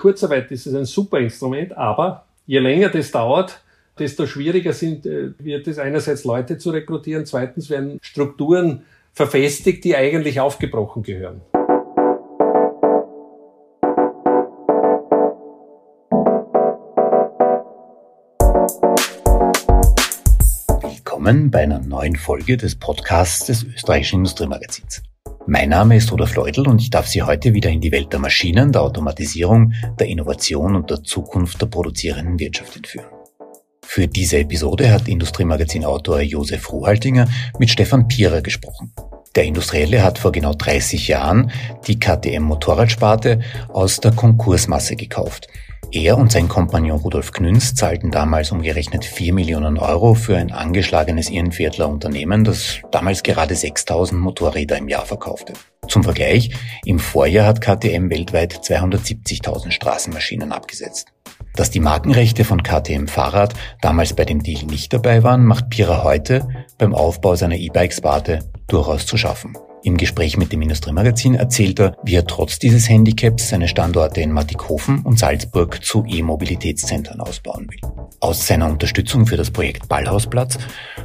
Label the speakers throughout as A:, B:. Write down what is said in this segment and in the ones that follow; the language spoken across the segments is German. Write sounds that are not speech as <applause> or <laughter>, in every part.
A: Kurzarbeit ist es ein super Instrument, aber je länger das dauert, desto schwieriger sind, äh, wird es einerseits Leute zu rekrutieren, zweitens werden Strukturen verfestigt, die eigentlich aufgebrochen gehören.
B: Willkommen bei einer neuen Folge des Podcasts des österreichischen Industriemagazins. Mein Name ist Rudolf Leudl und ich darf Sie heute wieder in die Welt der Maschinen, der Automatisierung, der Innovation und der Zukunft der produzierenden Wirtschaft entführen. Für diese Episode hat Industriemagazin-Autor Josef Ruhaltinger mit Stefan Pierer gesprochen. Der Industrielle hat vor genau 30 Jahren die KTM Motorradsparte aus der Konkursmasse gekauft er und sein Kompagnon Rudolf Knünz zahlten damals umgerechnet 4 Millionen Euro für ein angeschlagenes Irrenviertler Unternehmen, das damals gerade 6000 Motorräder im Jahr verkaufte. Zum Vergleich, im Vorjahr hat KTM weltweit 270.000 Straßenmaschinen abgesetzt. Dass die Markenrechte von KTM Fahrrad damals bei dem Deal nicht dabei waren, macht Pira heute beim Aufbau seiner E-Bike-Sparte durchaus zu schaffen. Im Gespräch mit dem Industriemagazin erzählt er, wie er trotz dieses Handicaps seine Standorte in Mattighofen und Salzburg zu E-Mobilitätszentren ausbauen will. Aus seiner Unterstützung für das Projekt Ballhausplatz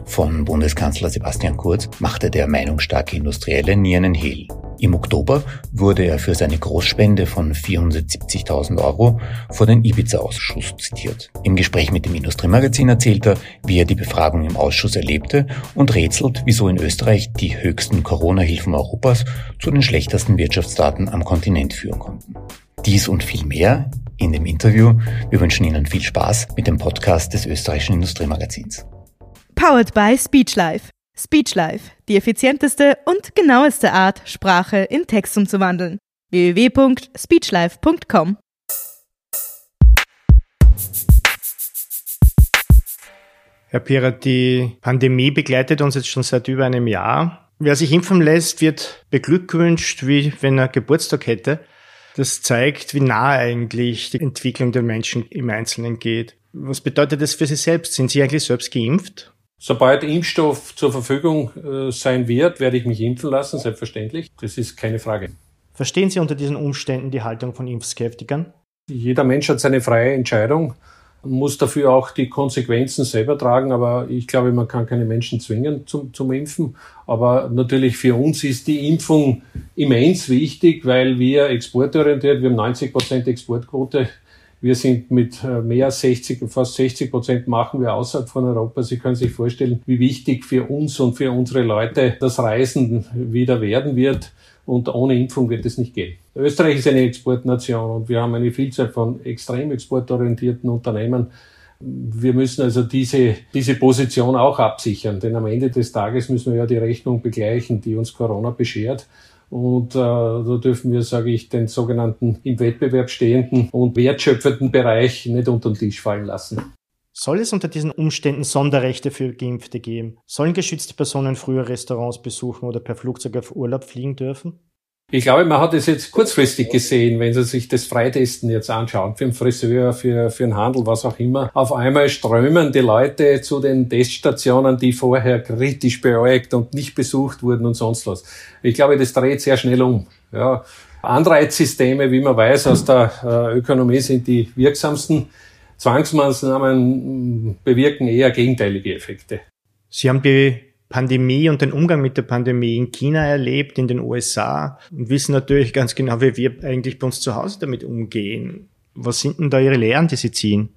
B: von Bundeskanzler Sebastian Kurz machte der meinungsstarke Industrielle nie einen Hehl. Im Oktober wurde er für seine Großspende von 470.000 Euro vor den Ibiza-Ausschuss zitiert. Im Gespräch mit dem Industriemagazin erzählt er, wie er die Befragung im Ausschuss erlebte und rätselt, wieso in Österreich die höchsten Corona-Hilfen Europas zu den schlechtesten Wirtschaftsdaten am Kontinent führen konnten. Dies und viel mehr in dem Interview. Wir wünschen Ihnen viel Spaß mit dem Podcast des österreichischen Industriemagazins.
C: Powered by Speechlife. Speechlife, die effizienteste und genaueste Art, Sprache in Text umzuwandeln. www.speechlife.com
D: Herr Pirat, die Pandemie begleitet uns jetzt schon seit über einem Jahr. Wer sich impfen lässt, wird beglückwünscht, wie wenn er Geburtstag hätte. Das zeigt, wie nah eigentlich die Entwicklung der Menschen im Einzelnen geht. Was bedeutet das für Sie selbst? Sind Sie eigentlich selbst geimpft?
A: Sobald Impfstoff zur Verfügung äh, sein wird, werde ich mich impfen lassen, selbstverständlich. Das ist keine Frage.
D: Verstehen Sie unter diesen Umständen die Haltung von Impfskeptikern?
A: Jeder Mensch hat seine freie Entscheidung, muss dafür auch die Konsequenzen selber tragen, aber ich glaube, man kann keine Menschen zwingen zum, zum Impfen. Aber natürlich für uns ist die Impfung immens wichtig, weil wir exportorientiert, wir haben 90 Prozent Exportquote wir sind mit äh, mehr als 60, fast 60 Prozent machen wir außerhalb von Europa. Sie können sich vorstellen, wie wichtig für uns und für unsere Leute das Reisen wieder werden wird. Und ohne Impfung wird es nicht gehen. Österreich ist eine Exportnation und wir haben eine Vielzahl von extrem exportorientierten Unternehmen. Wir müssen also diese, diese Position auch absichern, denn am Ende des Tages müssen wir ja die Rechnung begleichen, die uns Corona beschert. Und äh, da dürfen wir, sage ich, den sogenannten im Wettbewerb stehenden und wertschöpfenden Bereich nicht unter den Tisch fallen lassen.
D: Soll es unter diesen Umständen Sonderrechte für Geimpfte geben? Sollen geschützte Personen früher Restaurants besuchen oder per Flugzeug auf Urlaub fliegen dürfen?
A: Ich glaube, man hat es jetzt kurzfristig gesehen, wenn Sie sich das Freitesten jetzt anschauen, für einen Friseur, für, für einen Handel, was auch immer. Auf einmal strömen die Leute zu den Teststationen, die vorher kritisch beäugt und nicht besucht wurden und sonst was. Ich glaube, das dreht sehr schnell um. Ja. Anreizsysteme, wie man weiß aus der äh, Ökonomie, sind die wirksamsten. Zwangsmaßnahmen bewirken eher gegenteilige Effekte.
D: Sie haben die Pandemie und den Umgang mit der Pandemie in China erlebt, in den USA und wissen natürlich ganz genau, wie wir eigentlich bei uns zu Hause damit umgehen. Was sind denn da Ihre Lehren, die Sie ziehen?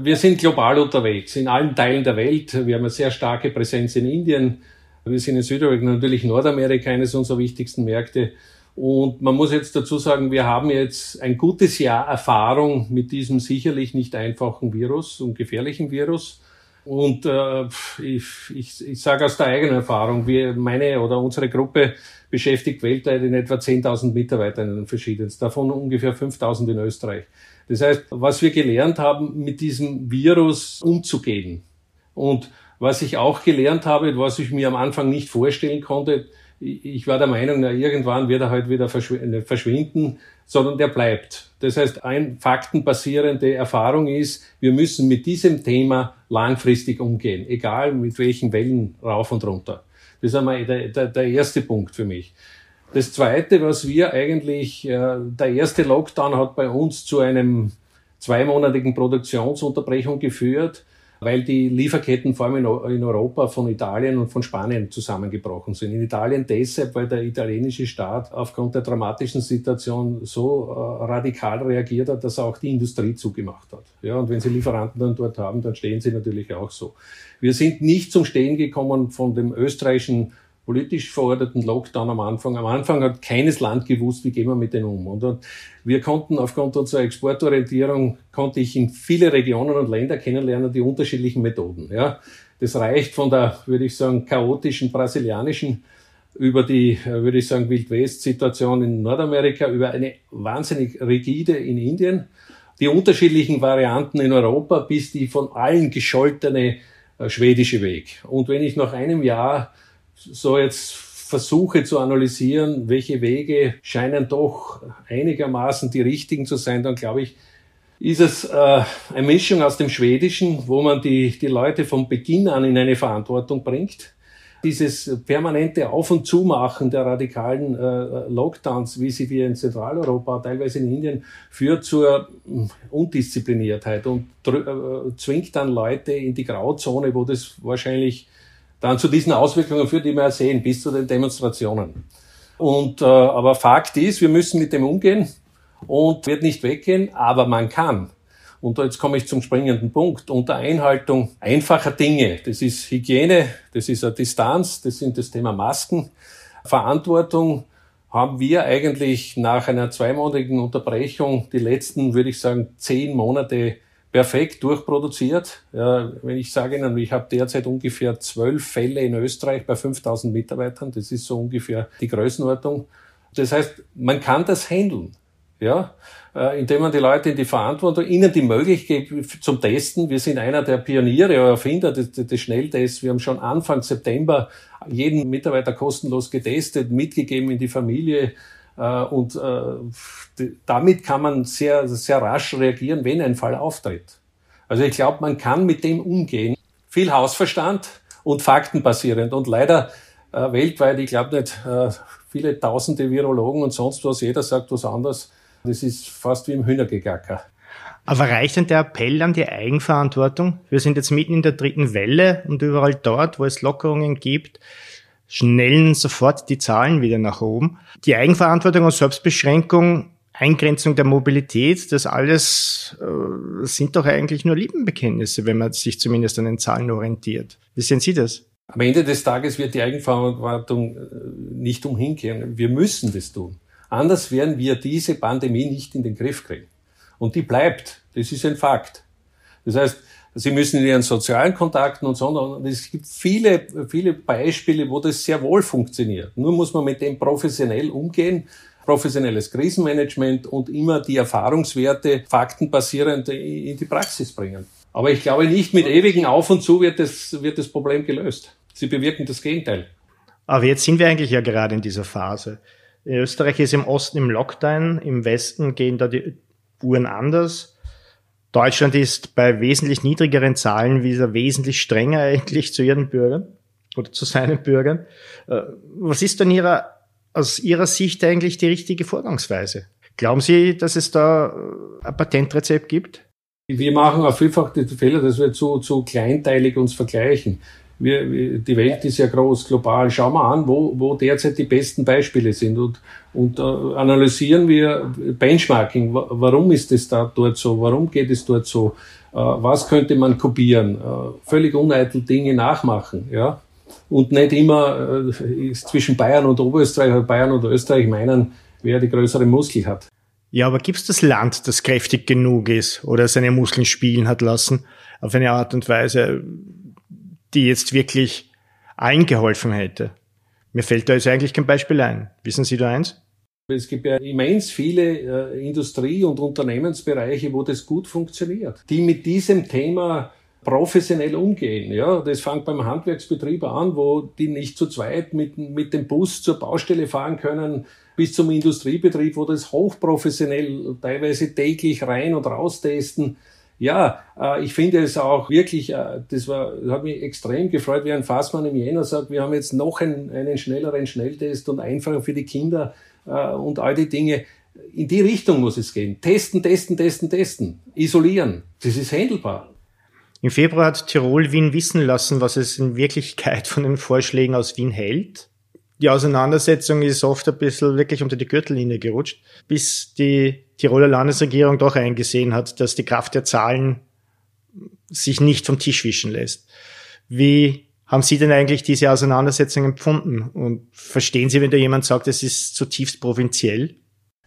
A: Wir sind global unterwegs, in allen Teilen der Welt. Wir haben eine sehr starke Präsenz in Indien. Wir sind in Südamerika, natürlich Nordamerika, eines unserer wichtigsten Märkte. Und man muss jetzt dazu sagen, wir haben jetzt ein gutes Jahr Erfahrung mit diesem sicherlich nicht einfachen Virus und gefährlichen Virus. Und äh, ich, ich, ich sage aus der eigenen Erfahrung, wir, meine oder unsere Gruppe beschäftigt weltweit in etwa 10.000 Mitarbeiter in den verschiedensten, davon ungefähr 5.000 in Österreich. Das heißt, was wir gelernt haben, mit diesem Virus umzugehen. Und was ich auch gelernt habe, was ich mir am Anfang nicht vorstellen konnte, ich war der Meinung, na, irgendwann wird er halt wieder verschwinden, sondern der bleibt. Das heißt, ein faktenbasierende Erfahrung ist, wir müssen mit diesem Thema langfristig umgehen, egal mit welchen Wellen rauf und runter. Das ist einmal der, der, der erste Punkt für mich. Das Zweite, was wir eigentlich, äh, der erste Lockdown hat bei uns zu einem zweimonatigen Produktionsunterbrechung geführt weil die Lieferketten vor allem in Europa von Italien und von Spanien zusammengebrochen sind. In Italien deshalb, weil der italienische Staat aufgrund der dramatischen Situation so äh, radikal reagiert hat, dass er auch die Industrie zugemacht hat. Ja, und wenn Sie Lieferanten dann dort haben, dann stehen sie natürlich auch so. Wir sind nicht zum Stehen gekommen von dem österreichischen politisch verorderten Lockdown am Anfang. Am Anfang hat keines Land gewusst, wie gehen wir mit denen um. Und wir konnten aufgrund unserer Exportorientierung, konnte ich in viele Regionen und Länder kennenlernen, die unterschiedlichen Methoden. Ja, das reicht von der, würde ich sagen, chaotischen brasilianischen über die, würde ich sagen, Wild-West-Situation in Nordamerika, über eine wahnsinnig rigide in Indien, die unterschiedlichen Varianten in Europa, bis die von allen gescholtene äh, schwedische Weg. Und wenn ich nach einem Jahr so jetzt versuche zu analysieren, welche Wege scheinen doch einigermaßen die richtigen zu sein, dann glaube ich, ist es äh, eine Mischung aus dem Schwedischen, wo man die, die Leute von Beginn an in eine Verantwortung bringt. Dieses permanente Auf- und Zumachen der radikalen äh, Lockdowns, wie sie wir in Zentraleuropa, teilweise in Indien, führt zur hm, Undiszipliniertheit und äh, zwingt dann Leute in die Grauzone, wo das wahrscheinlich dann zu diesen Auswirkungen führt, die wir sehen, bis zu den Demonstrationen. Und, äh, aber Fakt ist, wir müssen mit dem umgehen und wird nicht weggehen, aber man kann. Und jetzt komme ich zum springenden Punkt. Unter Einhaltung einfacher Dinge, das ist Hygiene, das ist eine Distanz, das sind das Thema Masken, Verantwortung, haben wir eigentlich nach einer zweimonatigen Unterbrechung die letzten, würde ich sagen, zehn Monate perfekt durchproduziert. Ja, wenn ich sage Ihnen, ich habe derzeit ungefähr zwölf Fälle in Österreich bei 5000 Mitarbeitern, das ist so ungefähr die Größenordnung. Das heißt, man kann das handeln, ja, äh, indem man die Leute in die Verantwortung, ihnen die Möglichkeit zum Testen. Wir sind einer der Pioniere Erfinder des, des Schnelltests. Wir haben schon Anfang September jeden Mitarbeiter kostenlos getestet, mitgegeben in die Familie. Äh, und äh, damit kann man sehr, sehr rasch reagieren, wenn ein Fall auftritt. Also ich glaube, man kann mit dem umgehen. Viel Hausverstand und faktenbasierend. Und leider äh, weltweit, ich glaube nicht, äh, viele tausende Virologen und sonst was, jeder sagt was anderes. Das ist fast wie im Hühnergegacker.
D: Aber reicht denn der Appell an die Eigenverantwortung? Wir sind jetzt mitten in der dritten Welle und überall dort, wo es Lockerungen gibt, schnellen sofort die Zahlen wieder nach oben. Die Eigenverantwortung und Selbstbeschränkung, Eingrenzung der Mobilität, das alles äh, sind doch eigentlich nur Lippenbekenntnisse, wenn man sich zumindest an den Zahlen orientiert. Wie sehen Sie das?
A: Am Ende des Tages wird die Eigenverantwortung äh, nicht umhinkehren. Wir müssen das tun. Anders werden wir diese Pandemie nicht in den Griff kriegen. Und die bleibt. Das ist ein Fakt. Das heißt, Sie müssen in Ihren sozialen Kontakten und so, und es gibt viele, viele Beispiele, wo das sehr wohl funktioniert. Nur muss man mit dem professionell umgehen, professionelles Krisenmanagement und immer die Erfahrungswerte faktenbasierend in die Praxis bringen. Aber ich glaube nicht mit ewigen Auf und Zu wird das, wird das Problem gelöst. Sie bewirken das Gegenteil.
D: Aber jetzt sind wir eigentlich ja gerade in dieser Phase. In Österreich ist im Osten im Lockdown, im Westen gehen da die Uhren anders. Deutschland ist bei wesentlich niedrigeren Zahlen wieder wesentlich strenger eigentlich zu ihren Bürgern oder zu seinen Bürgern. Äh, was ist denn ihrer, aus Ihrer Sicht eigentlich die richtige Vorgangsweise? Glauben Sie, dass es da äh, ein Patentrezept gibt?
A: Wir machen auch vielfach die Fehler, dass wir zu, zu kleinteilig uns vergleichen wir, die Welt ist ja groß, global. Schauen wir an, wo, wo derzeit die besten Beispiele sind und, und äh, analysieren wir Benchmarking. Warum ist es da dort so? Warum geht es dort so? Äh, was könnte man kopieren? Äh, völlig uneitel Dinge nachmachen, ja. Und nicht immer äh, zwischen Bayern und Oberösterreich oder Bayern und Österreich meinen, wer die größere Muskel hat.
D: Ja, aber gibt es das Land, das kräftig genug ist oder seine Muskeln spielen hat lassen, auf eine Art und Weise, die jetzt wirklich allen geholfen hätte. Mir fällt da jetzt eigentlich kein Beispiel ein. Wissen Sie da eins?
A: Es gibt ja immens viele äh, Industrie- und Unternehmensbereiche, wo das gut funktioniert, die mit diesem Thema professionell umgehen. Ja, das fängt beim Handwerksbetrieb an, wo die nicht zu zweit mit, mit dem Bus zur Baustelle fahren können, bis zum Industriebetrieb, wo das hochprofessionell teilweise täglich rein und raus testen Ja, äh, ich finde es auch wirklich, äh, das war, das hat mich extrem gefreut, wie ein Fassmann im Jänner sagt, wir haben jetzt noch einen, einen schnelleren Schnelltest und einfacher für die Kinder äh, und all die Dinge. In die Richtung muss es gehen. Testen, testen, testen, testen. Isolieren. Das ist handelbar.
D: Im Februar hat Tirol Wien wissen lassen, was es in Wirklichkeit von den Vorschlägen aus Wien hält. Die Auseinandersetzung ist oft ein bisschen wirklich unter die Gürtellinie gerutscht, bis die Tiroler Landesregierung doch eingesehen hat, dass die Kraft der Zahlen sich nicht vom Tisch wischen lässt. Wie haben Sie denn eigentlich diese Auseinandersetzung empfunden? Und verstehen Sie, wenn da jemand sagt, es ist zutiefst provinziell?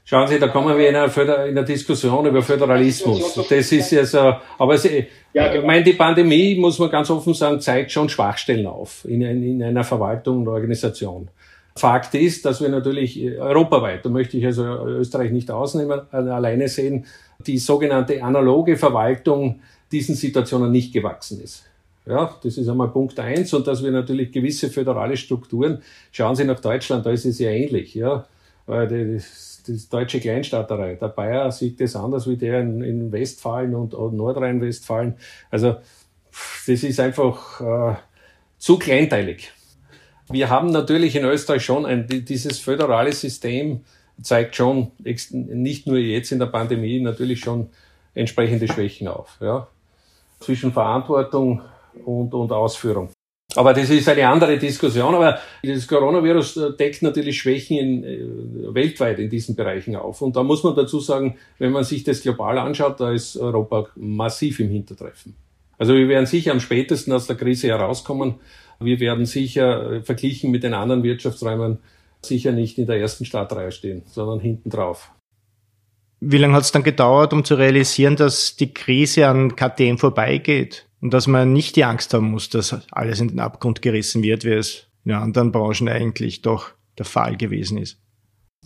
A: Schauen Sie, da kommen wir in einer, in einer Diskussion über Föderalismus. Das ist ja so, aber Sie, ich meine, die Pandemie, muss man ganz offen sagen, zeigt schon Schwachstellen auf in, in einer Verwaltung und Organisation. Fakt ist, dass wir natürlich europaweit, da möchte ich also Österreich nicht ausnehmen, alleine sehen, die sogenannte analoge Verwaltung diesen Situationen nicht gewachsen ist. Ja, das ist einmal Punkt eins und dass wir natürlich gewisse föderale Strukturen, schauen Sie nach Deutschland, da ist es ja ähnlich, ja, das, das deutsche Kleinstaaterei, der Bayer sieht das anders wie der in, in Westfalen und, und Nordrhein-Westfalen. Also das ist einfach äh, zu kleinteilig. Wir haben natürlich in Österreich schon ein, dieses föderale System zeigt schon, nicht nur jetzt in der Pandemie, natürlich schon entsprechende Schwächen auf. Ja. Zwischen Verantwortung und, und Ausführung. Aber das ist eine andere Diskussion. Aber das Coronavirus äh, deckt natürlich Schwächen in, äh, weltweit in diesen Bereichen auf. Und da muss man dazu sagen, wenn man sich das global anschaut, da ist Europa massiv im Hintertreffen. Also wir werden sicher am spätesten aus der Krise herauskommen. Wir werden sicher äh, verglichen mit den anderen Wirtschaftsräumen sicher nicht in der ersten Startreihe stehen, sondern hinten drauf.
D: Wie lange hat es dann gedauert, um zu realisieren, dass die Krise an KTM vorbeigeht und dass man nicht die Angst haben muss, dass alles in den Abgrund gerissen wird, wie es in anderen Branchen eigentlich doch der Fall gewesen ist?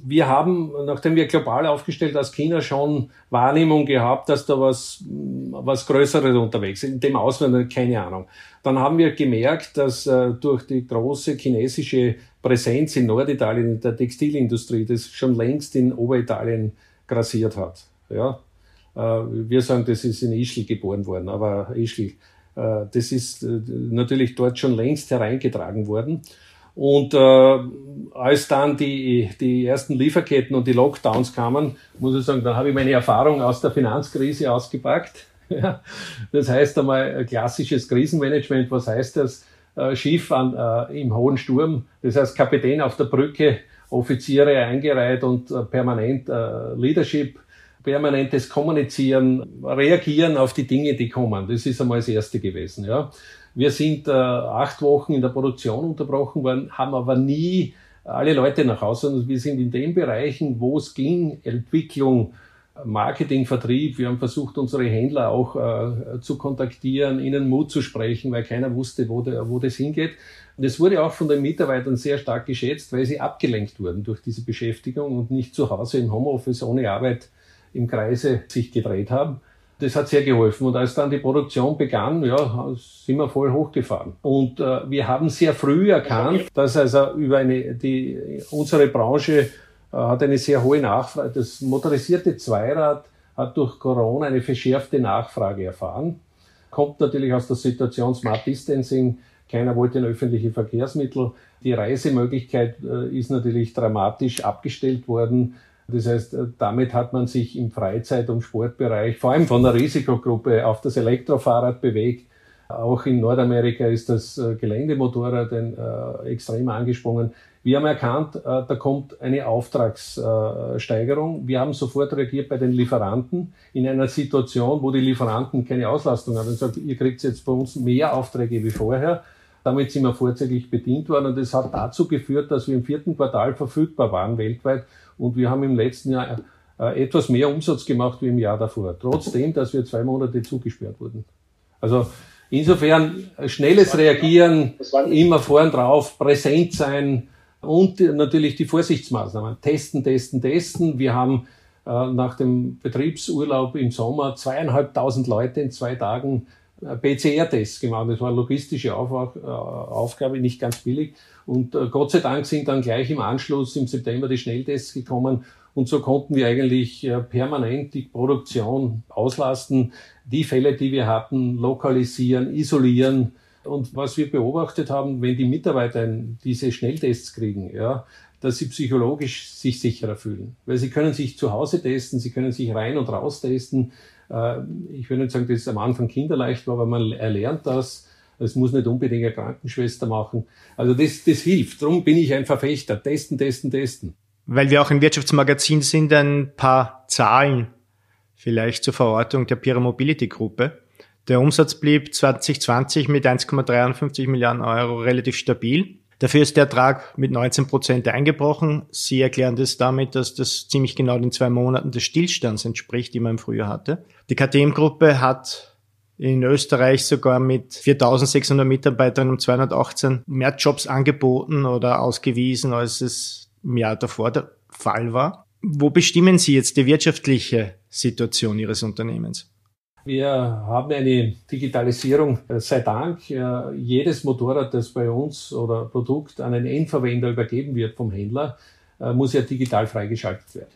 A: Wir haben, nachdem wir global aufgestellt aus China schon Wahrnehmung gehabt, dass da was, was Größeres unterwegs ist. In dem Ausland keine Ahnung. Dann haben wir gemerkt, dass äh, durch die große chinesische Präsenz in Norditalien in der Textilindustrie das schon längst in Oberitalien grassiert hat. Ja, äh, wir sagen, das ist in Ischl geboren worden, aber Ischl, äh, das ist äh, natürlich dort schon längst hereingetragen worden. Und äh, als dann die, die ersten Lieferketten und die Lockdowns kamen, muss ich sagen, dann habe ich meine Erfahrung aus der Finanzkrise ausgepackt. <laughs> das heißt einmal klassisches Krisenmanagement. Was heißt das? Äh, Schiff an, äh, im hohen Sturm, das heißt Kapitän auf der Brücke, Offiziere eingereiht und äh, permanent äh, Leadership, permanentes Kommunizieren, reagieren auf die Dinge, die kommen. Das ist einmal das Erste gewesen. Ja. Wir sind äh, acht Wochen in der Produktion unterbrochen worden, haben aber nie alle Leute nach Hause, sondern wir sind in den Bereichen, wo es ging, Entwicklung, Marketing, Vertrieb. Wir haben versucht, unsere Händler auch äh, zu kontaktieren, ihnen Mut zu sprechen, weil keiner wusste, wo, der, wo das hingeht. Und es wurde auch von den Mitarbeitern sehr stark geschätzt, weil sie abgelenkt wurden durch diese Beschäftigung und nicht zu Hause im Homeoffice ohne Arbeit im Kreise sich gedreht haben das hat sehr geholfen. Und als dann die Produktion begann, ja, sind wir voll hochgefahren. Und äh, wir haben sehr früh erkannt, dass also über eine, die, unsere Branche äh, hat eine sehr hohe Nachfrage. Das motorisierte Zweirad hat durch Corona eine verschärfte Nachfrage erfahren. Kommt natürlich aus der Situation Smart Distancing. Keiner wollte in öffentliche Verkehrsmittel. Die Reisemöglichkeit äh, ist natürlich dramatisch abgestellt worden. Das heißt, äh, damit hat man sich im Freizeit- und Sportbereich, vor allem von der Risikogruppe, auf das Elektrofahrrad bewegt. Auch in Nordamerika ist das äh, Geländemotorrad ein, äh, extrem angesprungen. Wir haben erkannt, äh, da kommt eine Auftragssteigerung. Wir haben sofort reagiert bei den Lieferanten in einer Situation, wo die Lieferanten keine Auslastung haben und sagt, ihr kriegt jetzt bei uns mehr Aufträge wie vorher. Damit sind wir vorzeitig bedient worden und das hat dazu geführt, dass wir im vierten Quartal verfügbar waren weltweit und wir haben im letzten Jahr äh, etwas mehr Umsatz gemacht wie im Jahr davor, trotzdem, dass wir zwei Monate zugesperrt wurden. Also insofern äh, schnelles Reagieren, immer vorn drauf, präsent sein und natürlich die Vorsichtsmaßnahmen. Testen, testen, testen. Wir haben äh, nach dem Betriebsurlaub im Sommer zweieinhalbtausend Leute in zwei Tagen PCR-Tests gemacht. Das war eine logistische Aufgabe, nicht ganz billig. Und äh, Gott sei Dank sind dann gleich im Anschluss im September die Schnelltests gekommen Und so konnten wir eigentlich äh, permanent die Produktion auslasten, die Fälle, die wir hatten, lokalisieren, isolieren. Und was wir beobachtet haben, wenn die Mitarbeiter diese Schnelltests kriegen, ja, dass sie psychologisch sich sicherer fühlen. Weil sie können sich zu Hause testen, sie können sich rein und raus testen. Äh, ich will nicht sagen, dass es am Anfang kinderleicht war, aber man erlernt das. Es muss nicht unbedingt eine Krankenschwester machen. Also das, das hilft. Darum bin ich ein Verfechter. Testen, testen, testen.
D: Weil wir auch im Wirtschaftsmagazin sind, ein paar Zahlen vielleicht zur Verortung der Pira Mobility Gruppe. Der Umsatz blieb 2020 mit 1,53 Milliarden Euro relativ stabil. Dafür ist der Ertrag mit 19 Prozent eingebrochen. Sie erklären das damit, dass das ziemlich genau den zwei Monaten des Stillstands entspricht, die man im Frühjahr hatte. Die KTM-Gruppe hat in Österreich sogar mit 4600 Mitarbeitern um 218 mehr Jobs angeboten oder ausgewiesen, als es im Jahr davor der Fall war. Wo bestimmen Sie jetzt die wirtschaftliche Situation Ihres Unternehmens?
A: Wir haben eine Digitalisierung, äh, sei Dank. Äh, jedes Motorrad, das bei uns oder Produkt an einen Endverwender übergeben wird vom Händler, äh, muss ja digital freigeschaltet werden.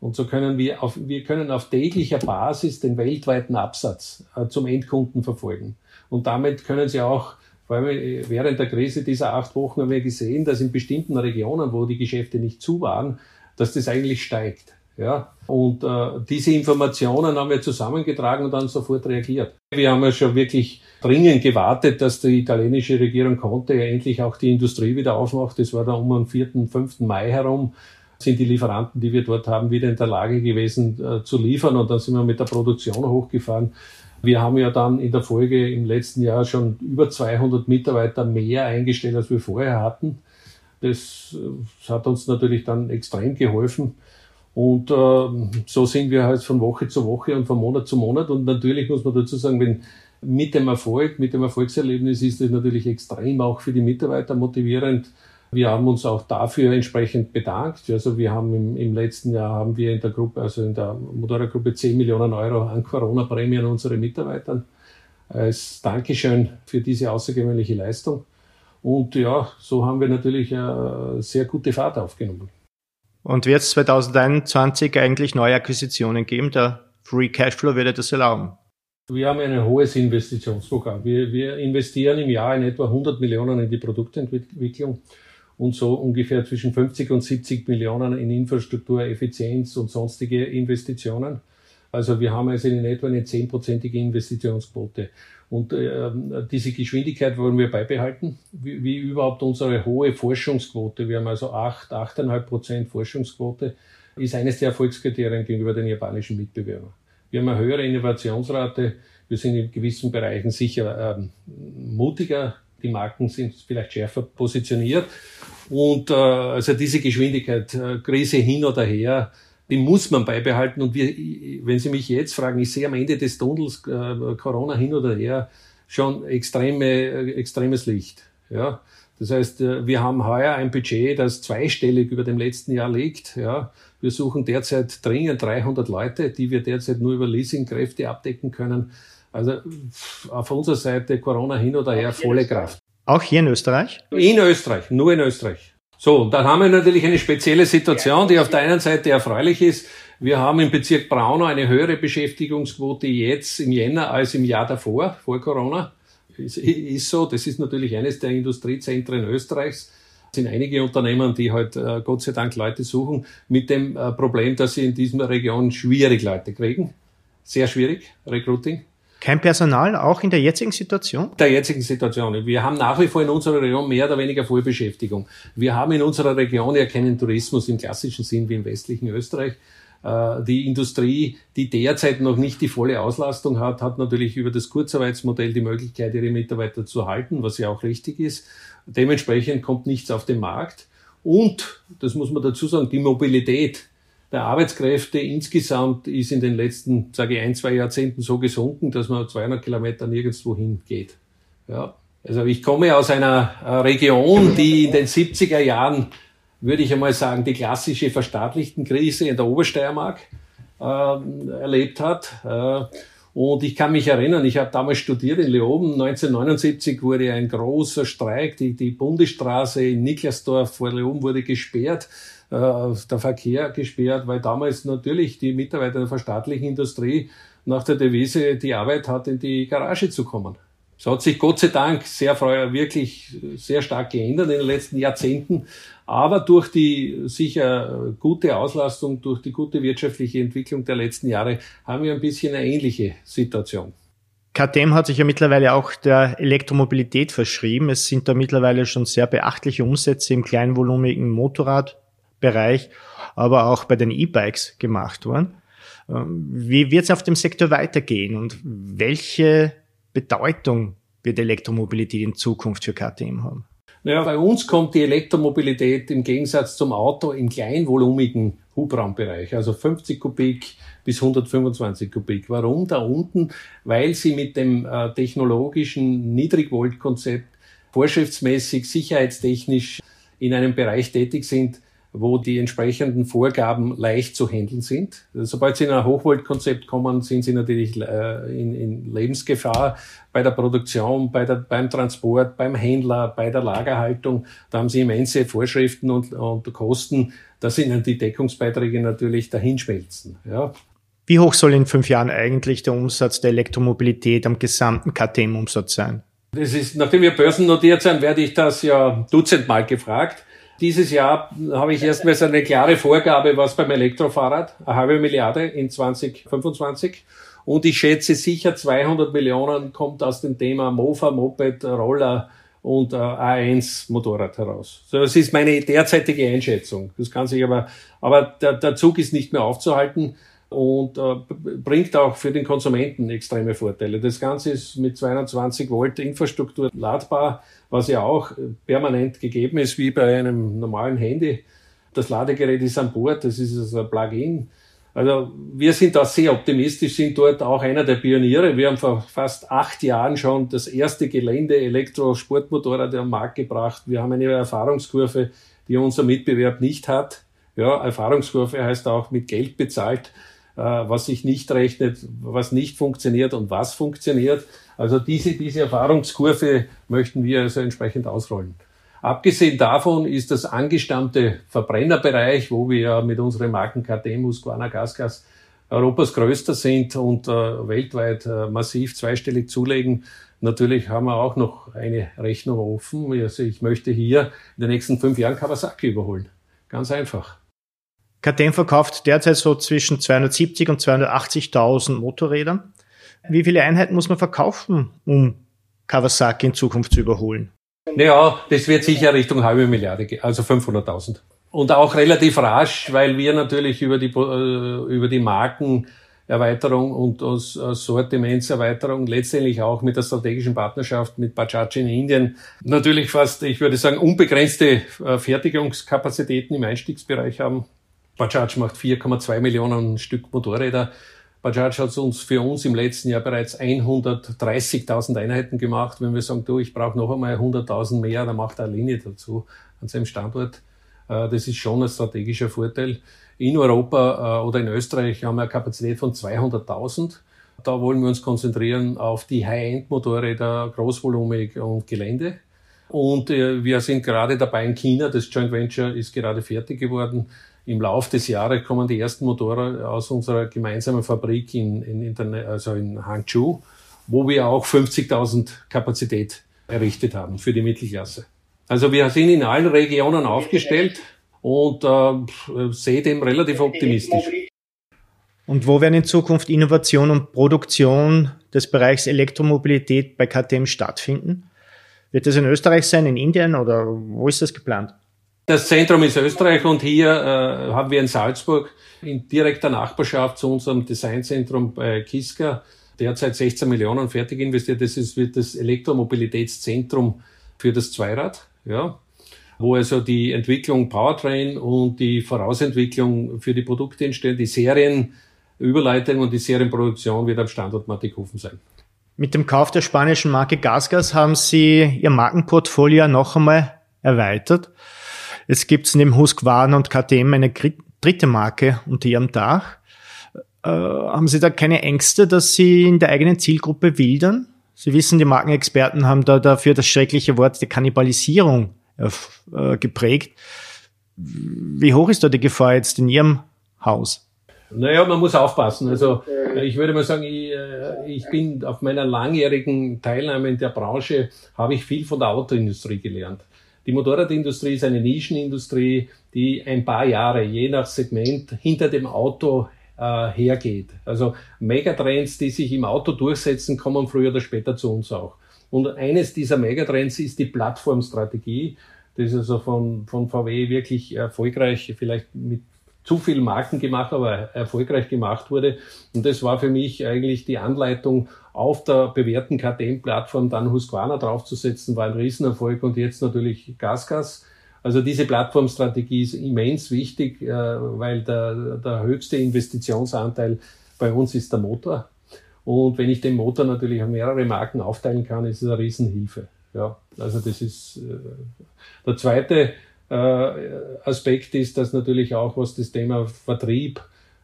A: Und so können wir auf, wir können auf täglicher Basis den weltweiten Absatz zum Endkunden verfolgen. Und damit können Sie auch, vor allem während der Krise dieser acht Wochen haben wir gesehen, dass in bestimmten Regionen, wo die Geschäfte nicht zu waren, dass das eigentlich steigt. Ja, und äh, diese Informationen haben wir zusammengetragen und dann sofort reagiert. Wir haben ja schon wirklich dringend gewartet, dass die italienische Regierung konnte ja endlich auch die Industrie wieder aufmacht. Das war da um den 4., 5. Mai herum sind die Lieferanten, die wir dort haben, wieder in der Lage gewesen äh, zu liefern und dann sind wir mit der Produktion hochgefahren. Wir haben ja dann in der Folge im letzten Jahr schon über 200 Mitarbeiter mehr eingestellt, als wir vorher hatten. Das, das hat uns natürlich dann extrem geholfen. Und äh, so sind wir halt von Woche zu Woche und von Monat zu Monat. Und natürlich muss man dazu sagen, wenn mit dem Erfolg, mit dem Erfolgserlebnis ist es natürlich extrem auch für die Mitarbeiter motivierend. Wir haben uns auch dafür entsprechend bedankt. Also wir haben im, im letzten Jahr haben wir in der Gruppe, also in der Motorradgruppe 10 Millionen Euro an Corona-Prämien an unsere Mitarbeitern als Dankeschön für diese außergewöhnliche Leistung. Und ja, so haben wir natürlich eine sehr gute Fahrt aufgenommen.
D: Und wird es 2021 eigentlich neue Akquisitionen geben? Der Free Cashflow würde das erlauben.
A: Wir haben ein hohes Investitionsprogramm. Wir, wir investieren im Jahr in etwa 100 Millionen in die Produktentwicklung und so ungefähr zwischen 50 und 70 Millionen in Infrastruktur, Effizienz und sonstige Investitionen. Also wir haben also in etwa eine zehnprozentige Investitionsquote. Und äh, diese Geschwindigkeit wollen wir beibehalten, wie, wie überhaupt unsere hohe Forschungsquote. Wir haben also acht, achteinhalb Prozent Forschungsquote, ist eines der Erfolgskriterien gegenüber den japanischen Mitbewerbern. Wir haben eine höhere Innovationsrate. Wir sind in gewissen Bereichen sicher ähm, mutiger. Die Marken sind vielleicht schärfer positioniert. Und äh, also diese Geschwindigkeit, äh, Krise hin oder her, die muss man beibehalten. Und wir, wenn Sie mich jetzt fragen, ich sehe am Ende des Tunnels äh, Corona hin oder her schon extreme, äh, extremes Licht. Ja, das heißt, äh, wir haben heuer ein Budget, das zweistellig über dem letzten Jahr liegt. Ja, wir suchen derzeit dringend 300 Leute, die wir derzeit nur über Leasingkräfte abdecken können. Also auf unserer Seite Corona hin oder her volle Kraft.
D: Auch hier in Österreich?
A: In Österreich, nur in Österreich. So, dann haben wir natürlich eine spezielle Situation, die auf der einen Seite erfreulich ist. Wir haben im Bezirk Braunau eine höhere Beschäftigungsquote jetzt im Jänner als im Jahr davor, vor Corona. Ist, ist so, das ist natürlich eines der Industriezentren Österreichs. Es sind einige Unternehmen, die halt äh, Gott sei Dank Leute suchen, mit dem äh, Problem, dass sie in dieser Region schwierig Leute kriegen. Sehr schwierig, Recruiting.
D: Kein Personal, auch in der jetzigen Situation?
A: Der jetzigen Situation. Wir haben nach wie vor in unserer Region mehr oder weniger Vollbeschäftigung. Wir haben in unserer Region ja keinen Tourismus im klassischen Sinn wie im westlichen Österreich. Äh, die Industrie, die derzeit noch nicht die volle Auslastung hat, hat natürlich über das Kurzarbeitsmodell die Möglichkeit, ihre Mitarbeiter zu halten, was ja auch richtig ist. Dementsprechend kommt nichts auf den Markt. Und, das muss man dazu sagen, die Mobilität der Arbeitskräfte insgesamt ist in den letzten, sage ich, ein, zwei Jahrzehnten so gesunken, dass man 200 Kilometer nirgendwo hingeht. Ja. Also ich komme aus einer äh, Region, die in den 70er Jahren, würde ich einmal sagen, die klassische verstaatlichten Krise in der Obersteiermark äh, erlebt hat. Äh, Und ich kann mich erinnern, ich habe damals studiert in Leoben. 1979 wurde ein großer Streik. Die, die Bundesstraße in Niklasdorf vor Leoben wurde gesperrt, der Verkehr gesperrt, weil damals natürlich die Mitarbeiter der verstaatlichen Industrie nach der Devise die Arbeit hat, in die Garage zu kommen. Es hat sich Gott sei Dank sehr wirklich sehr stark geändert in den letzten Jahrzehnten. Aber durch die sicher gute Auslastung, durch die gute wirtschaftliche Entwicklung der letzten Jahre haben wir ein bisschen eine ähnliche Situation.
D: KTM hat sich ja mittlerweile auch der Elektromobilität verschrieben. Es sind da mittlerweile schon sehr beachtliche Umsätze im kleinvolumigen Motorradbereich, aber auch bei den E-Bikes gemacht worden. Ähm, wie wird es auf dem Sektor weitergehen und welche Bedeutung wird Elektromobilität in Zukunft für KTM haben?
A: Naja, bei uns kommt die Elektromobilität im Gegensatz zum Auto im kleinvolumigen Hubraumbereich, also 50 Kubik bis 125 Kubik. Warum da unten? Weil sie mit dem äh, technologischen Niedrigvoltkonzept vorschriftsmäßig, sicherheitstechnisch in einem Bereich tätig sind, wo die entsprechenden Vorgaben leicht zu handeln sind. Sobald Sie in ein Hochvoltkonzept kommen, sind Sie natürlich äh, in, in Lebensgefahr bei der Produktion, bei der, beim Transport, beim Händler, bei der Lagerhaltung. Da haben Sie immense Vorschriften und, und Kosten. Da sind dann die Deckungsbeiträge natürlich dahinschmelzen. Ja.
D: Wie hoch soll in fünf Jahren eigentlich der Umsatz der Elektromobilität am gesamten KTM-Umsatz sein?
A: Das ist, nachdem wir börsennotiert sind, werde ich das ja dutzendmal gefragt. Dieses Jahr habe ich erstmals eine klare Vorgabe, was beim Elektrofahrrad, eine halbe Milliarde in 2025. Und ich schätze sicher 200 Millionen kommt aus dem Thema Mofa, Moped, Roller und äh, A1 Motorrad heraus. So, das ist meine derzeitige Einschätzung. Das kann sich aber, aber der, der Zug ist nicht mehr aufzuhalten und äh, bringt auch für den Konsumenten extreme Vorteile. Das Ganze ist mit 220 Volt Infrastruktur ladbar, was ja auch permanent gegeben ist, wie bei einem normalen Handy. Das Ladegerät ist an Bord, das ist also ein Plug-in. Also wir sind da sehr optimistisch, sind dort auch einer der Pioniere. Wir haben vor fast acht Jahren schon das erste Gelände Elektro-Sportmotorrad am Markt gebracht. Wir haben eine Erfahrungskurve, die unser Mitbewerb nicht hat. Ja, Erfahrungskurve heißt auch mit Geld bezahlt. Äh, was sich nicht rechnet, was nicht funktioniert und was funktioniert. Also diese, diese Erfahrungskurve möchten wir also entsprechend ausrollen. Abgesehen davon ist das angestammte Verbrennerbereich, wo wir mit unseren Marken KTM, Husqvarna, Gasgas Europas größter sind und äh, weltweit äh, massiv zweistellig zulegen. Natürlich haben wir auch noch eine Rechnung offen. Also ich möchte hier in den nächsten fünf Jahren Kawasaki überholen. Ganz einfach.
D: KTM verkauft derzeit so zwischen 270 und 280.000 Motorrädern. Wie viele Einheiten muss man verkaufen, um Kawasaki in Zukunft zu überholen?
A: Naja, das wird sicher Richtung halbe Milliarde gehen, also 500.000. Und auch relativ rasch, weil wir natürlich über die, äh, über die Markenerweiterung und Sortimentserweiterung letztendlich auch mit der strategischen Partnerschaft mit Bajaj in Indien natürlich fast, ich würde sagen, unbegrenzte äh, Fertigungskapazitäten im Einstiegsbereich haben. Bajaj macht 4,2 Millionen Stück Motorräder. Bajaj hat uns für uns im letzten Jahr bereits 130.000 Einheiten gemacht. Wenn wir sagen, du, ich brauche noch einmal 100.000 mehr, dann macht er eine Linie dazu an seinem Standort. Äh, das ist schon ein strategischer Vorteil. In Europa äh, oder in Österreich haben wir eine Kapazität von 200.000. Da wollen wir uns konzentrieren auf die High-End-Motorräder, großvolumig und Gelände. Und äh, wir sind gerade dabei in China, das Joint Venture ist gerade fertig geworden, im Lauf des Jahres kommen die ersten Motoren aus unserer gemeinsamen Fabrik in, in, in, also in Hangzhou, wo wir auch 50.000 Kapazität errichtet haben für die Mittelklasse. Also wir sind in allen Regionen aufgestellt und äh, sehe dem relativ optimistisch.
D: Und wo werden in Zukunft Innovation und Produktion des Bereichs Elektromobilität bei KTM stattfinden? Wird das in Österreich sein, in Indien oder wo ist das geplant?
A: Das Zentrum ist Österreich und hier äh, haben wir in Salzburg in direkter Nachbarschaft zu unserem Designzentrum bei Kiska derzeit 16 Millionen fertig investiert. Das ist, wird das Elektromobilitätszentrum für das Zweirad, ja, wo also die Entwicklung Powertrain und die Vorausentwicklung für die Produkte entstehen. Die Serienüberleitung und die Serienproduktion wird am Standort Mattighofen sein.
D: Mit dem Kauf der spanischen Marke Gasgas haben Sie Ihr Markenportfolio noch einmal erweitert. Jetzt gibt es neben Husqvarna und KTM eine dritte Marke unter ihrem Dach. Äh, haben Sie da keine Ängste, dass Sie in der eigenen Zielgruppe wildern? Sie wissen, die Markenexperten haben da dafür das schreckliche Wort der Kannibalisierung äh, geprägt. Wie hoch ist da die Gefahr jetzt in Ihrem Haus?
A: Naja, man muss aufpassen. Also ich würde mal sagen, ich, äh, ich bin auf meiner langjährigen Teilnahme in der Branche, habe ich viel von der Autoindustrie gelernt. Die Motorradindustrie ist eine Nischenindustrie, die ein paar Jahre je nach Segment hinter dem Auto äh, hergeht. Also Megatrends, die sich im Auto durchsetzen, kommen früher oder später zu uns auch. Und eines dieser Megatrends ist die Plattformstrategie. Das ist also von, von VW wirklich erfolgreich, vielleicht mit zu viel Marken gemacht, aber erfolgreich gemacht wurde. Und das war für mich eigentlich die Anleitung, auf der bewährten KTM-Plattform dann Husqvarna draufzusetzen, war ein Riesenerfolg und jetzt natürlich GasGas. Also diese Plattformstrategie ist immens wichtig, äh, weil der, der höchste Investitionsanteil bei uns ist der Motor. Und wenn ich den Motor natürlich auf mehrere Marken aufteilen kann, ist es eine Riesenhilfe. Ja, also das ist äh, der zweite Aspekt ist, dass natürlich auch was das Thema Vertrieb,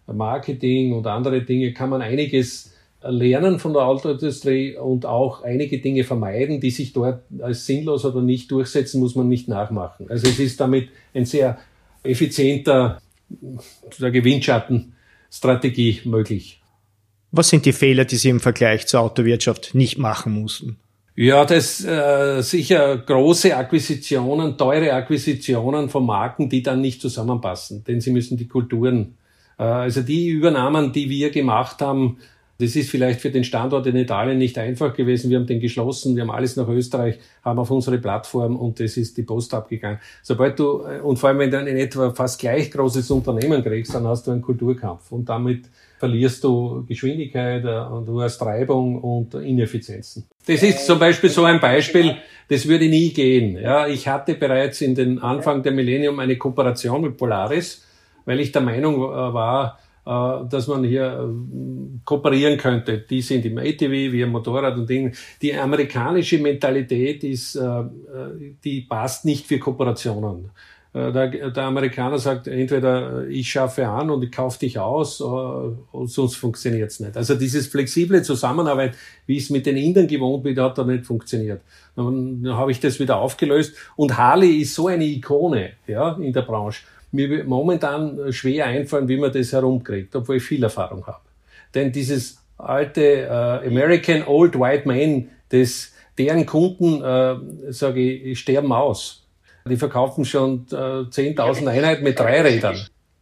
A: Marketing und andere Dinge kann man einiges lernen von der Autoindustrie und auch einige Dinge vermeiden, die sich dort als sinnlos oder nicht durchsetzen, muss man nicht nachmachen. Also es ist damit ein sehr effizienter Gewinnschattenstrategie möglich.
D: Was sind die Fehler, die Sie im Vergleich zur Autowirtschaft nicht machen mussten?
A: Ja, das äh, sicher große Akquisitionen, teure Akquisitionen von Marken, die dann nicht zusammenpassen, denn sie müssen die Kulturen, äh, also die Übernahmen, die wir gemacht haben, das ist vielleicht für den Standort in Italien nicht einfach gewesen. Wir haben den geschlossen, wir haben alles nach Österreich, haben auf unsere Plattform und das ist die Post abgegangen. Sobald du, äh, und vor allem wenn du ein in etwa fast gleich großes Unternehmen kriegst, dann hast du einen Kulturkampf und damit verlierst du Geschwindigkeit äh, und du hast Reibung und Ineffizienzen. Das ist zum Beispiel so ein Beispiel, das würde nie gehen. Ja, ich hatte bereits in den Anfang der Millennium eine Kooperation mit Polaris, weil ich der Meinung äh, war, äh, dass man hier kooperieren könnte. Die sind im ATV, wir im Motorrad und Dinge. Die amerikanische Mentalität ist, die passt nicht für Kooperationen. Äh, der, der, Amerikaner sagt entweder ich schaffe an und ich kaufe dich aus, äh, sonst funktioniert es nicht. Also dieses flexible Zusammenarbeit, wie ich es mit den Indern gewohnt bin, hat da nicht funktioniert. Dann, habe ich das wieder aufgelöst und Harley ist so eine Ikone ja, in der Branche. Mir wird momentan schwer einfallen, wie man das herumkriegt, obwohl ich viel Erfahrung habe. Denn dieses alte äh, American Old White Man, das, deren Kunden, äh, sage ich, sterben aus die verkaufen schon äh, 10.000 Einheiten mit drei Rädern.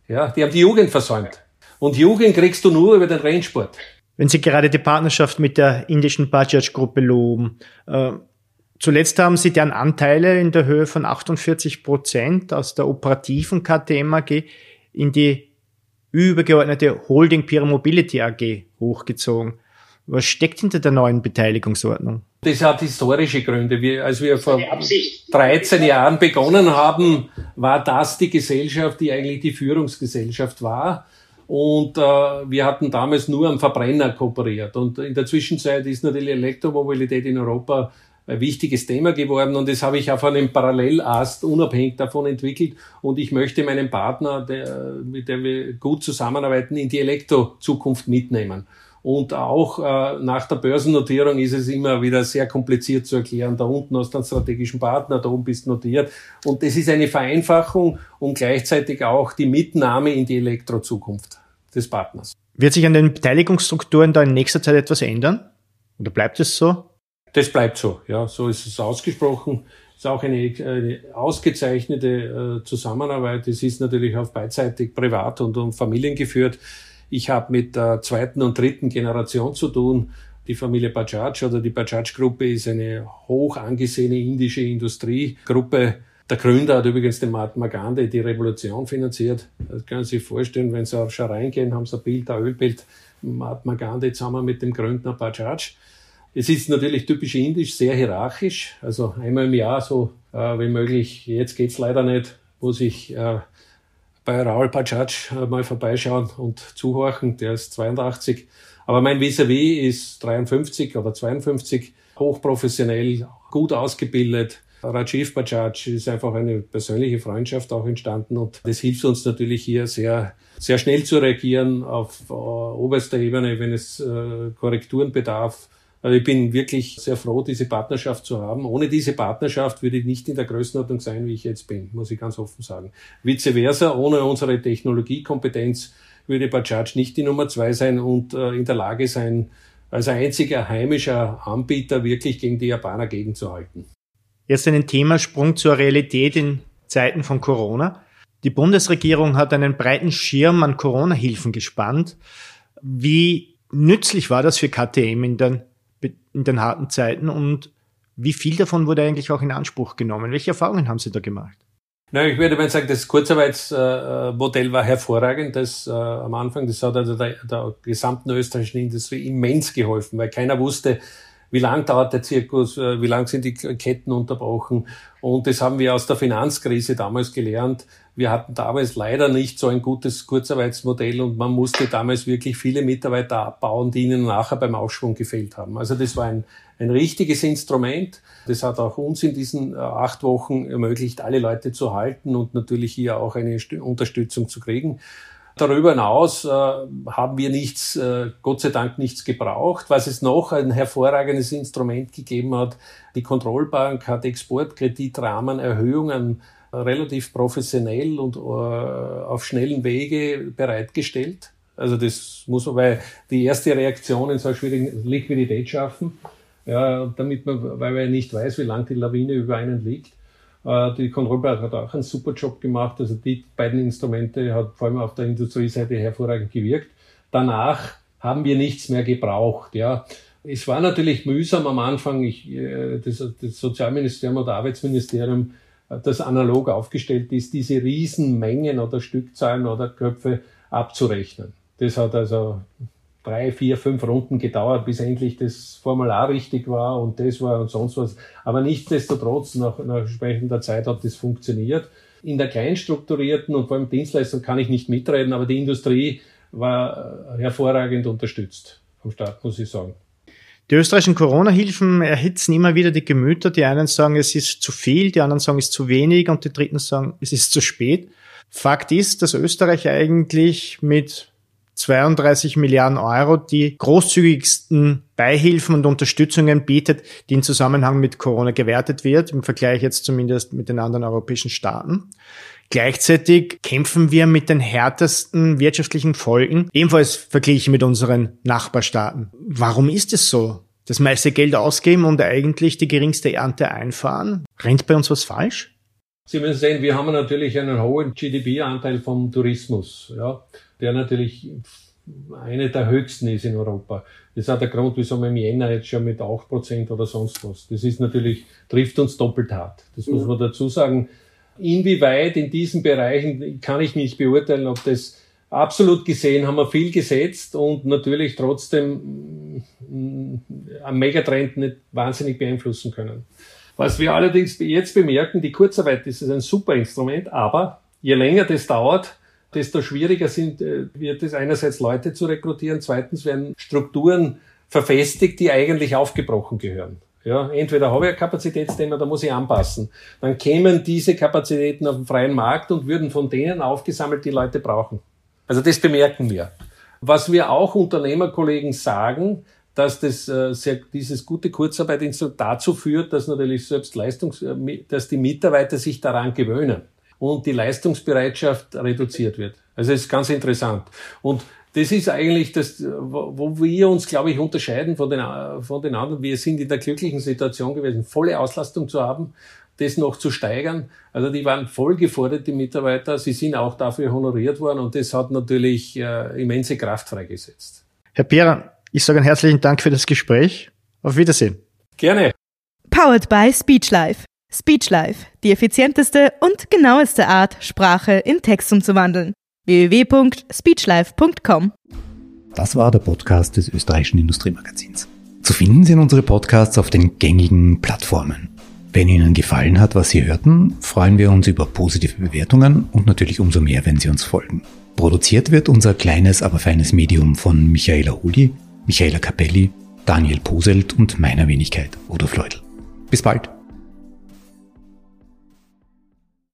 A: Ja, die haben die Jugend versäumt. Und Jugend kriegst du nur über den Rennsport.
D: Wenn Sie gerade die Partnerschaft mit der indischen Bajaj-Gruppe loben, äh, zuletzt haben Sie deren Anteile in der Höhe von 48 Prozent aus der operativen KTM AG in die übergeordnete Holding Pira Mobility AG hochgezogen. Was steckt hinter der neuen Beteiligungsordnung?
A: Das hat historische Gründe. Wir, als wir vor 13 Jahren begonnen haben, war das die Gesellschaft, die eigentlich die Führungsgesellschaft war. Und äh, wir hatten damals nur am Verbrenner kooperiert. Und in der Zwischenzeit ist natürlich Elektromobilität in Europa ein wichtiges Thema geworden und das habe ich auf einem Parallelast unabhängig davon entwickelt und ich möchte meinen Partner, der, mit dem wir gut zusammenarbeiten, in die Elektrozukunft mitnehmen. Und auch äh, nach der Börsennotierung ist es immer wieder sehr kompliziert zu erklären. Da unten hast du einen strategischen Partner, da oben bist notiert. Und das ist eine Vereinfachung und gleichzeitig auch die Mitnahme in die Elektrozukunft des Partners.
D: Wird sich an den Beteiligungsstrukturen da in nächster Zeit etwas ändern? Oder bleibt es so?
A: Das bleibt so, ja. So ist es ausgesprochen. Es ist auch eine, eine ausgezeichnete äh, Zusammenarbeit. Es ist natürlich auch beidseitig privat und, und Familien geführt. Ich habe mit der zweiten und dritten Generation zu tun. Die Familie Bajaj oder die Bajaj-Gruppe ist eine hoch angesehene indische Industriegruppe. Der Gründer hat übrigens den Mahatma Gandhi die Revolution finanziert. Das können Sie sich vorstellen, wenn Sie auf Scherein gehen, haben Sie ein Bild, ein Ölbild, Mahatma Gandhi zusammen mit dem Gründer Bajaj. Es ist natürlich typisch indisch, sehr hierarchisch. Also einmal im Jahr so, äh, wenn möglich, jetzt geht's leider nicht, wo sich äh, bei Raul Bajaj mal vorbeischauen und zuhorchen. Der ist 82. Aber mein Vis-a-vis ist 53 oder 52, hochprofessionell, gut ausgebildet, Rajiv Bajaj ist einfach eine persönliche Freundschaft auch entstanden und das hilft uns natürlich hier sehr, sehr schnell zu reagieren auf äh, oberster Ebene, wenn es äh, Korrekturen bedarf. Also ich bin wirklich sehr froh, diese Partnerschaft zu haben. Ohne diese Partnerschaft würde ich nicht in der Größenordnung sein, wie ich jetzt bin, muss ich ganz offen sagen. Vice versa, ohne unsere Technologiekompetenz würde Bajaj nicht die Nummer zwei sein und äh, in der Lage sein, als einziger heimischer Anbieter wirklich gegen die Japaner gegenzuhalten.
D: Jetzt einen Themasprung zur Realität in Zeiten von Corona. Die Bundesregierung hat einen breiten Schirm an Corona-Hilfen gespannt. Wie nützlich war das für KTM in den, in den harten Zeiten und wie viel davon wurde eigentlich auch in Anspruch genommen? Welche Erfahrungen haben Sie da gemacht?
A: Na, ich würde mal sagen, das Kurzarbeitsmodell war hervorragend. Das äh, am Anfang, das hat also der, der gesamten österreichischen Industrie immens geholfen, weil keiner wusste, wie lang dauert der Zirkus, äh, wie lang sind die Ketten unterbrochen. Und das haben wir aus der Finanzkrise damals gelernt. Wir hatten damals leider nicht so ein gutes Kurzarbeitsmodell und man musste damals wirklich viele Mitarbeiter abbauen, die ihnen nachher beim Aufschwung gefehlt haben. Also das war ein, ein richtiges Instrument. Das hat auch uns in diesen äh, acht Wochen ermöglicht, alle Leute zu halten und natürlich hier auch eine Unterstützung zu kriegen. Darüber hinaus äh, haben wir nichts, äh, Gott sei Dank nichts gebraucht. Was es noch ein hervorragendes Instrument gegeben hat, die Kontrollbank hat Exportkreditrahmenerhöhungen relativ professionell und äh, auf schnellen Wege bereitgestellt. Also das muss weil die erste Reaktion in so einer schwierigen Liquidität schaffen, ja, damit man, weil man nicht weiß, wie lang die Lawine über einen liegt. Äh, die Kontrollbank hat auch einen super Job gemacht. Also die beiden Instrumente hat vor allem auf der Industrieseite hervorragend gewirkt. Danach haben wir nichts mehr gebraucht. Ja, es war natürlich mühsam am Anfang. Ich, äh, das, das Sozialministerium und Arbeitsministerium das analog aufgestellt ist, diese Riesenmengen oder Stückzahlen oder Köpfe abzurechnen. Das hat also drei, vier, fünf Runden gedauert, bis endlich das Formular richtig war und das war und sonst was. Aber nichtsdestotrotz, nach, nach entsprechender Zeit hat das funktioniert. In der kleinstrukturierten und vor allem Dienstleistung kann ich nicht mitreden, aber die Industrie war hervorragend unterstützt vom Staat, muss ich sagen.
D: Die österreichischen Corona-Hilfen erhitzen immer wieder die Gemüter. Die einen sagen, es ist zu viel, die anderen sagen, es ist zu wenig und die dritten sagen, es ist zu spät. Fakt ist, dass Österreich eigentlich mit 32 Milliarden Euro die großzügigsten Beihilfen und Unterstützungen bietet, die im Zusammenhang mit Corona gewertet wird, im Vergleich jetzt zumindest mit den anderen europäischen Staaten. Gleichzeitig kämpfen wir mit den härtesten wirtschaftlichen Folgen, ebenfalls verglichen mit unseren Nachbarstaaten. Warum ist es so? Das meiste Geld ausgeben und eigentlich die geringste Ernte einfahren? Rennt bei uns was falsch?
A: Sie müssen sehen, wir haben natürlich einen hohen GDP-Anteil vom Tourismus, ja, der natürlich eine der höchsten ist in Europa. Das hat der Grund, wieso wir im Jänner jetzt schon mit 8% oder sonst was. Das ist natürlich, trifft uns doppelt hart. Das muss man dazu sagen. Inwieweit in diesen Bereichen kann ich nicht beurteilen, ob das absolut gesehen haben wir viel gesetzt und natürlich trotzdem mm, am Megatrend nicht wahnsinnig beeinflussen können. Was wir allerdings jetzt bemerken, die Kurzarbeit ist ein super Instrument, aber je länger das dauert, desto schwieriger sind, äh, wird es einerseits Leute zu rekrutieren, zweitens werden Strukturen verfestigt, die eigentlich aufgebrochen gehören. Ja, entweder habe ich ein Kapazitätsthema, da muss ich anpassen. Dann kämen diese Kapazitäten auf den freien Markt und würden von denen aufgesammelt, die Leute brauchen. Also das bemerken wir. Was wir auch Unternehmerkollegen sagen, dass das, äh, sehr, dieses gute Kurzarbeitinstitut dazu führt, dass natürlich selbst Leistungs, äh, dass die Mitarbeiter sich daran gewöhnen und die Leistungsbereitschaft reduziert wird. Also es ist ganz interessant. Und das ist eigentlich das, wo wir uns, glaube ich, unterscheiden von den, von den anderen. Wir sind in der glücklichen Situation gewesen, volle Auslastung zu haben, das noch zu steigern. Also die waren voll gefordert, die Mitarbeiter. Sie sind auch dafür honoriert worden und das hat natürlich äh, immense Kraft freigesetzt.
D: Herr Pera, ich sage einen herzlichen Dank für das Gespräch. Auf Wiedersehen.
A: Gerne.
C: Powered by Speechlife. Speechlife, die effizienteste und genaueste Art, Sprache in Text umzuwandeln www.speechlife.com.
B: Das war der Podcast des österreichischen Industriemagazins. Zu finden sind unsere Podcasts auf den gängigen Plattformen. Wenn Ihnen gefallen hat, was Sie hörten, freuen wir uns über positive Bewertungen und natürlich umso mehr, wenn Sie uns folgen. Produziert wird unser kleines, aber feines Medium von Michaela Huli, Michaela Capelli, Daniel Poselt und meiner Wenigkeit, Udo Fleudel. Bis bald!